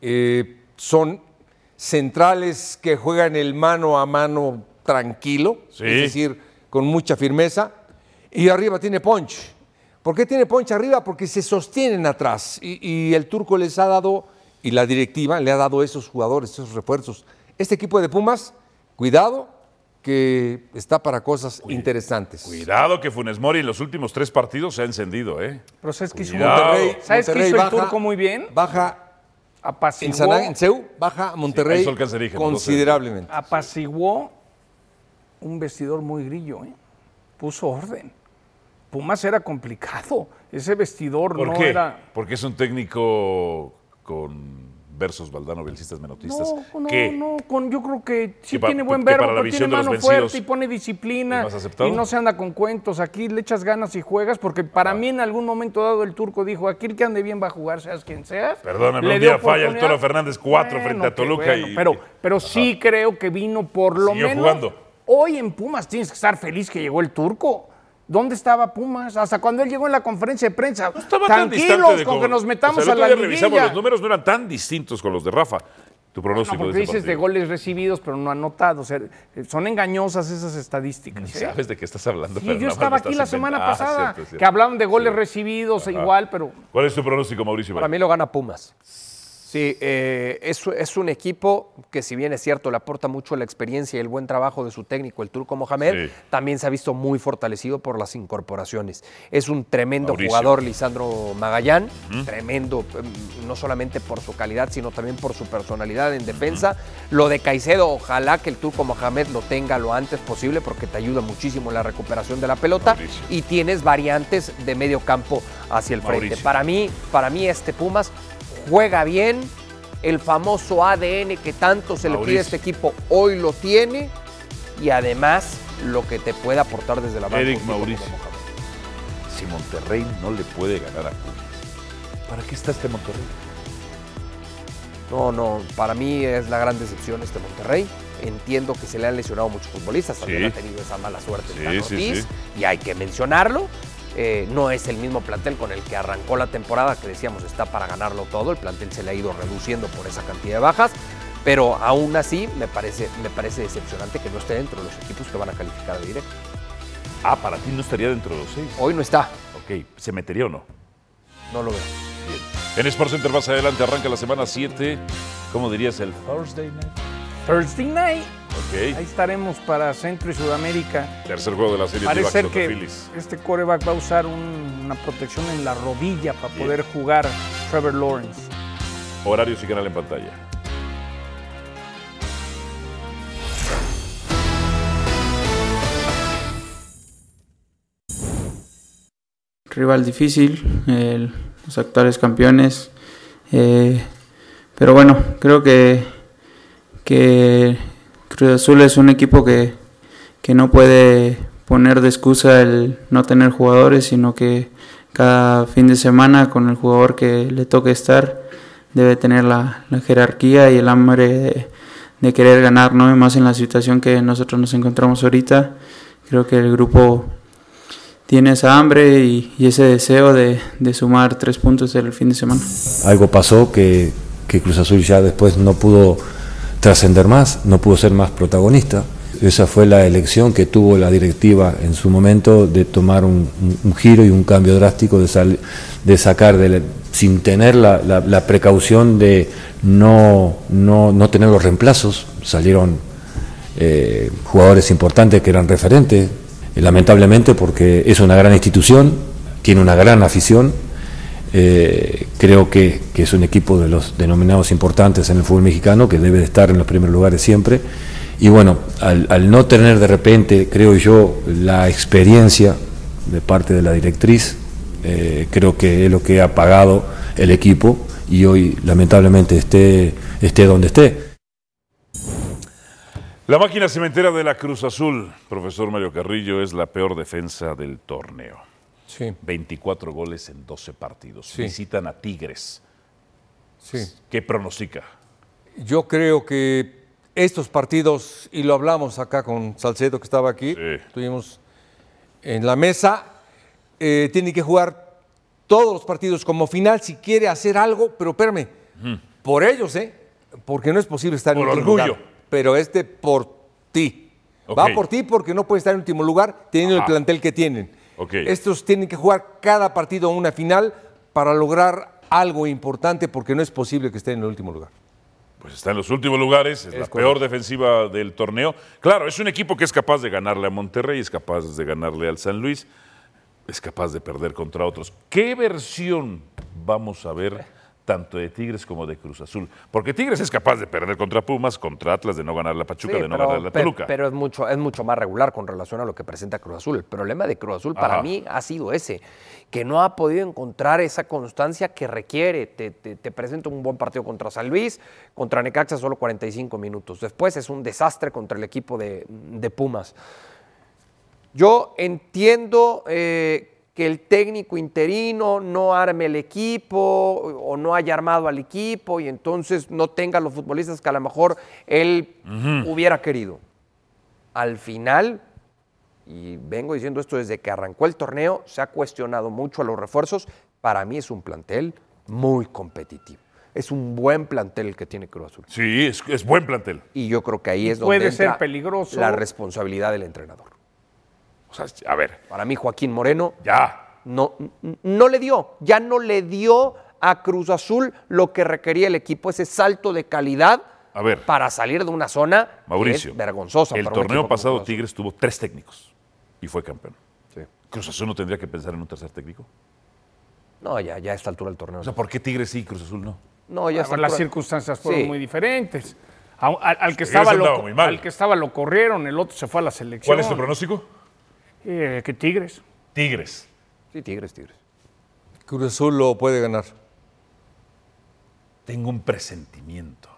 Eh, son centrales que juegan el mano a mano tranquilo, Sí. es decir, con mucha firmeza. Y arriba tiene punch. ¿Por qué tiene punch arriba? Porque se sostienen atrás. Y, y el turco les ha dado, y la directiva le ha dado esos jugadores, esos refuerzos. Este equipo de Pumas, cuidado, que está para cosas interesantes. Cuidado que Funes Mori en los últimos tres partidos se ha encendido, ¿eh? Pero ¿sabes qué hizo, Cuidado. Monterrey? ¿Sabes qué Monterrey hizo el turco muy bien? Baja en, Apaciguó, Sana- en CEU, baja a Monterrey cancerígenos, considerablemente. apaciguó un vestidor muy grillo, ¿eh? Puso orden. Pumas era complicado. Ese vestidor ¿Por no qué? era. Porque es un técnico con versos Valdano, Belcistas, Menotistas. No, no, que no, con, yo creo que sí Que pa- tiene buen verbo, pero tiene mano fuerte y pone disciplina y no se anda con cuentos. Aquí le echas ganas y juegas, porque para mí en algún momento dado el turco dijo, aquí el que ande bien va a jugar, seas quien seas. Perdóname, Le un día falla el. Toro Fernández cuatro frente a Toluca y- Pero, pero sí creo que vino por lo Siguió menos. jugando. Hoy en Pumas tienes que estar feliz que llegó el turco. ¿Dónde estaba Pumas? Hasta cuando él llegó en la conferencia de prensa. No estaba tan distante Tranquilos de con que nos metamos o sea, a la día revisamos, liguilla. los números no eran tan distintos con los de Rafa. Tu pronóstico No, porque de ese dices de goles recibidos, pero no anotados. O sea, eh, son engañosas esas estadísticas. ¿eh? Sabes de qué estás hablando. Y pero yo estaba aquí la semana inventando. Ah, pasada, cierto, cierto. que hablaban de goles recibidos igual, pero ¿Cuál es tu pronóstico, Mauricio? Para mí lo gana Pumas. Sí, eh, es, es un equipo que si bien es cierto le aporta mucho la experiencia y el buen trabajo de su técnico, el turco Mohamed, Sí. también se ha visto muy fortalecido por las incorporaciones. Es un tremendo Mauricio. jugador, Lisandro Magallán, tremendo, em, no solamente por su calidad, sino también por su personalidad en defensa. Lo de Caicedo, ojalá que el turco Mohamed lo tenga lo antes posible porque te ayuda muchísimo en la recuperación de la pelota Mauricio. y tienes variantes de medio campo hacia el frente. Mauricio. Para mí, para mí este Pumas juega bien, el famoso ADN que tanto se le pide a este equipo hoy lo tiene y además lo que te puede aportar desde la banca. Eric Mauricio. Si Monterrey no le puede ganar a Pumas, ¿para qué está este Monterrey? No, no, para mí es la gran decepción este Monterrey. Entiendo que se le han lesionado muchos futbolistas, también Sí. ha tenido esa mala suerte Sí, Tano sí, Ortiz, sí. y hay que mencionarlo. Eh, no es el mismo plantel con el que arrancó la temporada, que decíamos está para ganarlo todo. El plantel se le ha ido reduciendo por esa cantidad de bajas, pero aún así me parece, me parece decepcionante que no esté dentro de los equipos que van a calificar de directo. Ah, para ti no estaría dentro de los seis. Hoy no está, Ok, ¿se metería o no? no lo veo. Bien. En Sports Center más adelante arranca la semana 7. ¿Cómo dirías? El Thursday night. Thursday night, ahí estaremos para Centro y Sudamérica. Tercer juego de la serie Parece ser que Phillies. este coreback va a usar un- una protección en la rodilla para Bien. poder jugar Trevor Lawrence. Horarios y canal en pantalla. rival difícil, el- los actuales campeones. eh, pero bueno, creo que, que Cruz Azul es un equipo que, que no puede poner de excusa el no tener jugadores, sino que cada fin de semana con el jugador que le toque estar debe tener la, jerarquía y el hambre de, de querer ganar, ¿no? Y más en la situación que nosotros nos encontramos ahorita. Creo que el grupo tiene esa hambre y, y ese deseo de, de sumar tres puntos el fin de semana. algo pasó que, que Cruz Azul ya después no pudo trascender más, no pudo ser más protagonista. Esa fue la elección que tuvo la directiva en su momento de tomar un, giro y un cambio drástico, de, sal- de sacar, de sin tener la, la- la precaución de no, no, no tener los reemplazos. Salieron eh, jugadores importantes que eran referentes, eh, lamentablemente porque es una gran institución, tiene una gran afición Eh, creo que, es un equipo de los denominados importantes en el fútbol mexicano, que debe de estar en los primeros lugares siempre. Y bueno, al, no tener de repente, creo yo, la experiencia de parte de la directriz, eh, creo que es lo que ha pagado el equipo y hoy lamentablemente esté donde esté. La máquina cementera de la Cruz Azul, profesor Mario Carrillo, es la peor defensa del torneo. Sí. 24 goles en 12 partidos. Sí. Visitan a Tigres. Sí. ¿Qué pronostica? Yo creo que estos partidos, y lo hablamos acá con Salcedo que estaba aquí, estuvimos en la mesa, eh, tiene que jugar todos los partidos como final si quiere hacer algo, pero espérame, por ellos, ¿eh? Porque no es posible estar Por en último orgullo. lugar, pero este por ti. Va por ti porque no puede estar en último lugar teniendo Ajá. el plantel que tienen. Estos tienen que jugar cada partido una final para lograr algo importante porque no es posible que estén en el último lugar. Pues está en los últimos lugares, es, la correcto. peor defensiva del torneo. Claro, es un equipo que es capaz de ganarle a Monterrey, es capaz de ganarle al San Luis, es capaz de perder contra otros. ¿Qué versión vamos a ver tanto de Tigres como de Cruz Azul? Porque Tigres es capaz de perder contra Pumas, contra Atlas, de no ganar la Pachuca, Sí, de no pero, ganar la Toluca. pero es mucho, es mucho más regular con relación a lo que presenta Cruz Azul. El problema de Cruz Azul para mí ha sido ese, que no ha podido encontrar esa constancia que requiere. Te, te- te presenta un buen partido contra San Luis, contra Necaxa solo 45 minutos. Después es un desastre contra el equipo de, de Pumas. Yo entiendo eh, que el técnico interino no arme el equipo o no haya armado al equipo y entonces no tenga los futbolistas que a lo mejor él hubiera querido. Al final, y vengo diciendo esto desde que arrancó el torneo, se ha cuestionado mucho a los refuerzos. Para mí es un plantel muy competitivo. Es un buen plantel el que tiene Cruz Azul. Sí, es, es buen plantel. Y yo creo que ahí es donde puede ser peligroso. la responsabilidad del entrenador. O sea, a ver, Para mí, Joaquín Moreno ya. no, no le dio, ya no le dio a Cruz Azul lo que requería el equipo, ese salto de calidad A ver. para salir de una zona que Mauricio, es vergonzosa. el para torneo pasado. Tigres tuvo tres técnicos y fue campeón. Sí. ¿Cruz Azul no tendría que pensar en un tercer técnico? No, ya, ya a esta altura del torneo. O sea, ¿por qué Tigres sí y Cruz Azul no? no, ya Bueno, las circunstancias fueron Sí. muy diferentes. A- al, al que estaba lo, andaba muy mal. al que estaba lo corrieron, el otro se fue a la selección. ¿Cuál es tu pronóstico? Eh, que Tigres. Tigres. Sí, Tigres, Tigres. Cruz Azul lo puede ganar. Tengo un presentimiento.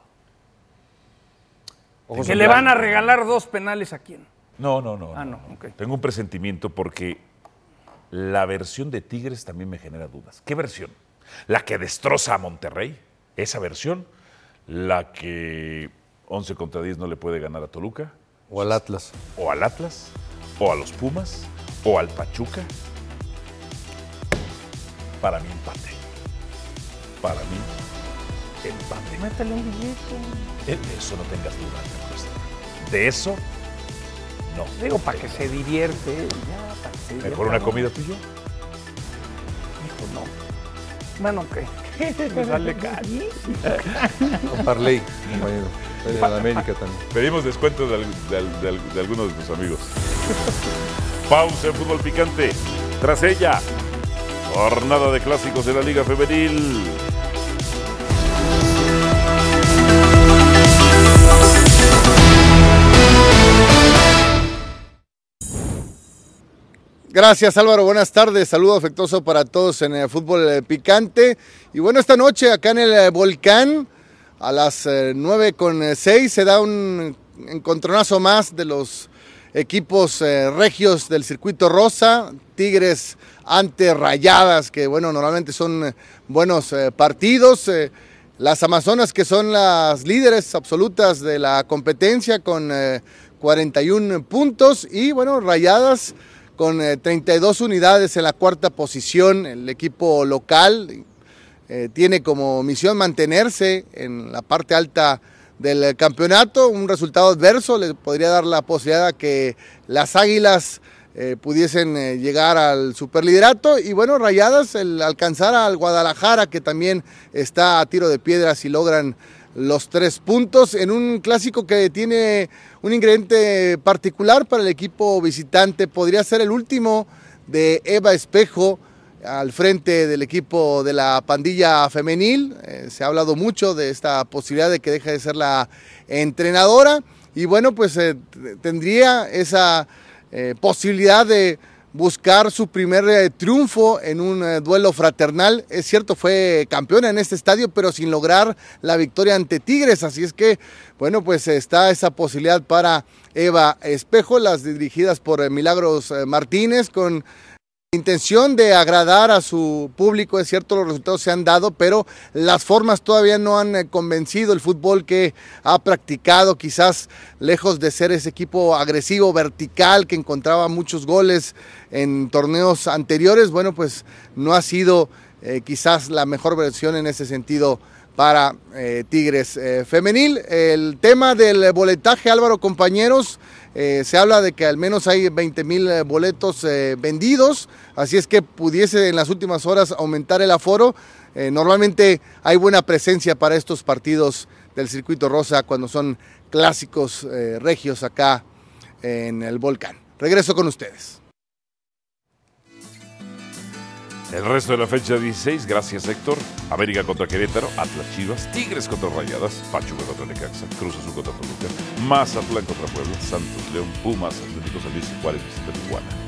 Ojos Que le van a regalar dos penales a quién. No, no, no. Ah, no, ok. Tengo un presentimiento porque la versión de Tigres también me genera dudas. ¿Qué versión? ¿La que destroza a Monterrey? ¿Esa versión? ¿La que 11 contra 10 no le puede ganar a Toluca? O al Atlas. ¿O al Atlas? ¿O a los Pumas? ¿O al Pachuca? Para mí empate. Para mí empate. Métele un billete. Eh, De eso no tengas duda, Ernesto. De eso, no. Digo, para que se divierte. Ya, para que se divierta, ¿Mejor una comida tuyo? <laughs> No. Bueno, ¿qué? Me sale carísimo. O Parley, compañero. De la América también. Pedimos descuentos de, de al- de al- de algunos de nuestros amigos. Pausa en fútbol picante. Tras ella, jornada de clásicos de la Liga Femenil. Gracias Álvaro, buenas tardes, saludo afectuoso para todos en el fútbol eh, picante. Y bueno, esta noche acá en el eh, volcán, a las eh, 9 con eh, 6, se da un encontronazo más de los equipos eh, regios del circuito rosa, Tigres ante Rayadas, que bueno, normalmente son eh, buenos eh, partidos. eh, las Amazonas que son las líderes absolutas de la competencia con eh, 41 puntos y bueno, Rayadas con eh, 32 unidades en la cuarta posición, el equipo local eh, tiene como misión mantenerse en la parte alta del eh, campeonato. Un resultado adverso le podría dar la posibilidad a que las Águilas eh, pudiesen eh, llegar al superliderato y bueno, Rayadas el alcanzar al Guadalajara que también está a tiro de piedra si logran los tres puntos en un clásico que tiene un ingrediente particular para el equipo visitante. Podría ser el último de Eva Espejo al frente del equipo de la pandilla femenil. Eh, se ha hablado mucho de esta posibilidad de que deje de ser la entrenadora y bueno, pues eh, tendría esa eh, posibilidad de buscar su primer triunfo en un duelo fraternal. Es cierto, fue campeona en este estadio, pero sin lograr la victoria ante Tigres. Así es que, bueno, pues está esa posibilidad para Eva Espejo, las dirigidas por Milagros Martínez, con intención de agradar a su público, es cierto, los resultados se han dado, pero las formas todavía no han eh, convencido. El fútbol que ha practicado, quizás lejos de ser ese equipo agresivo, vertical, que encontraba muchos goles en torneos anteriores, bueno, pues no ha sido eh, quizás la mejor versión en ese sentido para eh, Tigres Femenil. El tema del boletaje, Álvaro, compañeros, eh, se habla de que al menos hay 20 mil eh, boletos eh, vendidos, así es que pudiese en las últimas horas aumentar el aforo. normalmente hay buena presencia para estos partidos del circuito rosa cuando son clásicos regios acá en el volcán. Regreso con ustedes. El resto de la fecha 16, gracias Héctor. América contra Querétaro, Atlas Chivas, Tigres contra Rayadas, Pachuca contra Necaxa, Cruz Azul contra Toluca, Mazatlán contra Puebla, Santos León, Pumas, Atlético San Luis y Juárez Tijuana.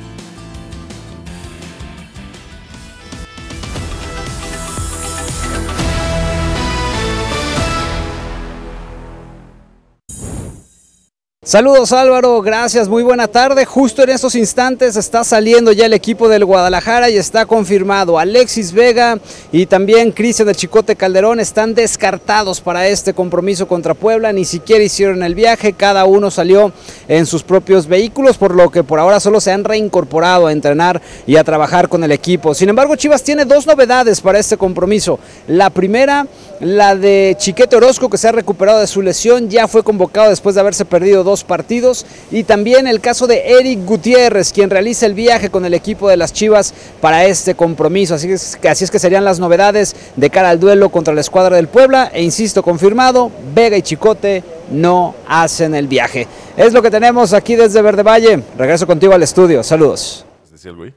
Saludos Álvaro, gracias, muy buena tarde. Justo en estos instantes está saliendo ya el equipo del Guadalajara y está confirmado. Alexis Vega y también Cristian de Chicote Calderón están descartados para este compromiso contra Puebla. Ni siquiera hicieron el viaje, cada uno salió en sus propios vehículos, por lo que por ahora solo se han reincorporado a entrenar y a trabajar con el equipo. Sin embargo, Chivas tiene dos novedades para este compromiso. La primera, la de Chiquete Orozco, que se ha recuperado de su lesión, ya fue convocado después de haberse perdido dos partidos. Y también el caso de Eric Gutiérrez, quien realiza el viaje con el equipo de las Chivas para este compromiso. Así es, que, así es que serían las novedades de cara al duelo contra la escuadra del Puebla. E insisto, confirmado, Vega y Chicote no hacen el viaje. Es lo que tenemos aquí desde Verde Valle. Regreso contigo al estudio. Saludos. Decía el güey.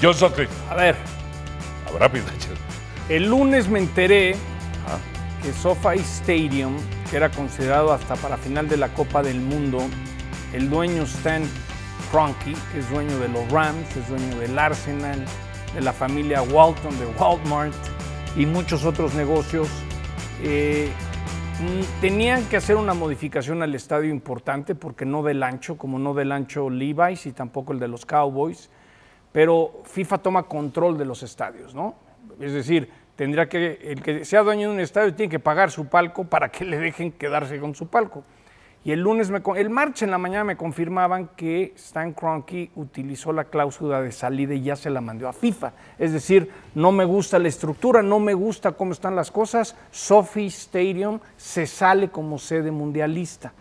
John A ver. rápido. El lunes me enteré que SoFi Stadium que era considerado hasta para final de la Copa del Mundo, el dueño Stan Kroenke, que es dueño de los Rams, es dueño del Arsenal, de la familia Walton, de Walmart y muchos otros negocios, eh, tenían que hacer una modificación al estadio importante porque no del ancho, como no del ancho Levi's y tampoco el de los Cowboys, pero FIFA toma control de los estadios, ¿no? Es decir, tendría que, el que sea dueño de un estadio tiene que pagar su palco para que le dejen quedarse con su palco. Y el lunes, me, el martes en la mañana me confirmaban que Stan Kroenke utilizó la cláusula de salida y ya se la mandó a FIFA. Es decir, no me gusta la estructura, no me gusta cómo están las cosas. Sophie Stadium se sale como sede mundialista.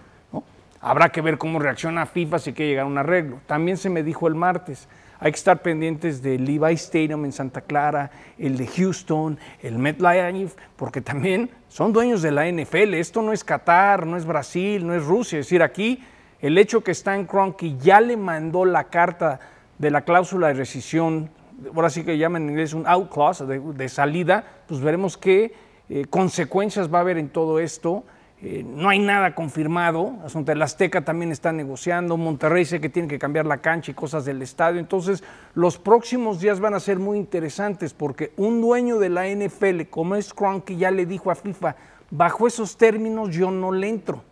Habrá que ver cómo reacciona FIFA si quiere llegar a un arreglo. También se me dijo el martes, hay que estar pendientes del Levi Stadium en Santa Clara, el de Houston, el MetLife, porque también son dueños de la NFL. Esto no es Qatar, no es Brasil, no es Rusia. Es decir, aquí el hecho que Stan Kroenke ya le mandó la carta de la cláusula de rescisión, ahora sí que llaman en inglés un out clause, de, salida, pues veremos qué eh, consecuencias va a haber en todo esto. Eh, no hay nada confirmado, Asunto el Azteca también está negociando, Monterrey sé que tiene que cambiar la cancha y cosas del estadio, entonces los próximos días van a ser muy interesantes porque un dueño de la NFL como es que ya le dijo a FIFA, bajo esos términos yo no le entro.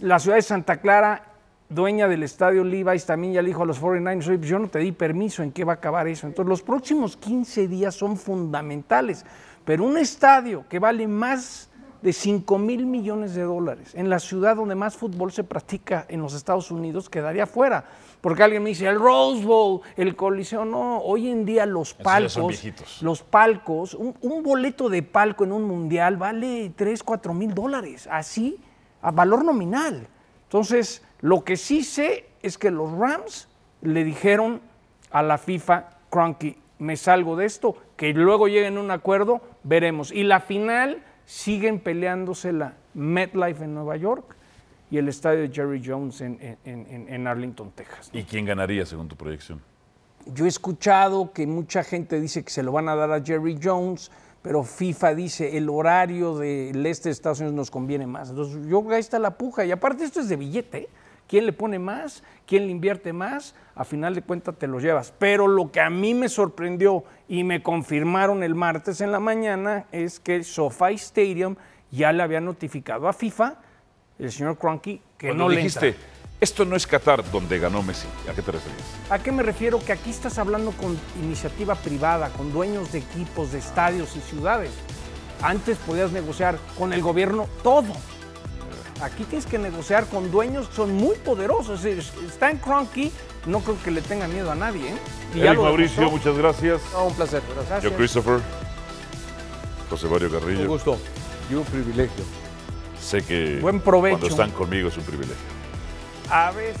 La ciudad de Santa Clara, dueña del estadio Levi's, también ya le dijo a los 49ers, yo no te di permiso en qué va a acabar eso. Entonces los próximos 15 días son fundamentales, pero un estadio que vale más de 5 mil millones de dólares en la ciudad donde más fútbol se practica en los Estados Unidos quedaría fuera. Porque alguien me dice, el Rose Bowl, el Coliseo, no, hoy en día los palcos, los palcos, un, un, boleto de palco en un mundial vale 3, 4 mil dólares, así, a valor nominal. Entonces, lo que sí sé es que los Rams le dijeron a la FIFA, Cronky, me salgo de esto, que luego lleguen a un acuerdo, veremos. Y la final siguen peleándose la MetLife en Nueva York y el estadio de Jerry Jones en, Arlington, Texas. ¿Y quién ganaría según tu proyección? yo he escuchado que mucha gente dice que se lo van a dar a Jerry Jones, pero FIFA dice el horario del este de Estados Unidos nos conviene más. Entonces, yo ahí está la puja. Y aparte, esto es de billete. ¿eh? ¿Quién le pone más? ¿Quién le invierte más? A final de cuentas te lo llevas. Pero lo que a mí me sorprendió y me confirmaron el martes en la mañana es que SoFi Stadium ya le había notificado a FIFA, el señor Cronky, que Cuando no le dijiste, entra. esto no es Qatar donde ganó Messi. ¿A qué te referías? ¿A qué me refiero? Que aquí estás hablando con iniciativa privada, con dueños de equipos, de estadios y ciudades. Antes podías negociar con el gobierno todo. Aquí tienes que negociar con dueños que son muy poderosos. Es decir, Stan Kroenke no creo que le tenga miedo a nadie. ¿eh? Y Eric Mauricio, demostró. muchas gracias. No, un placer. Gracias. Yo, Christopher. José Mario Carrillo. Un gusto y un privilegio. Sé que Buen provecho. cuando están conmigo es un privilegio. A veces.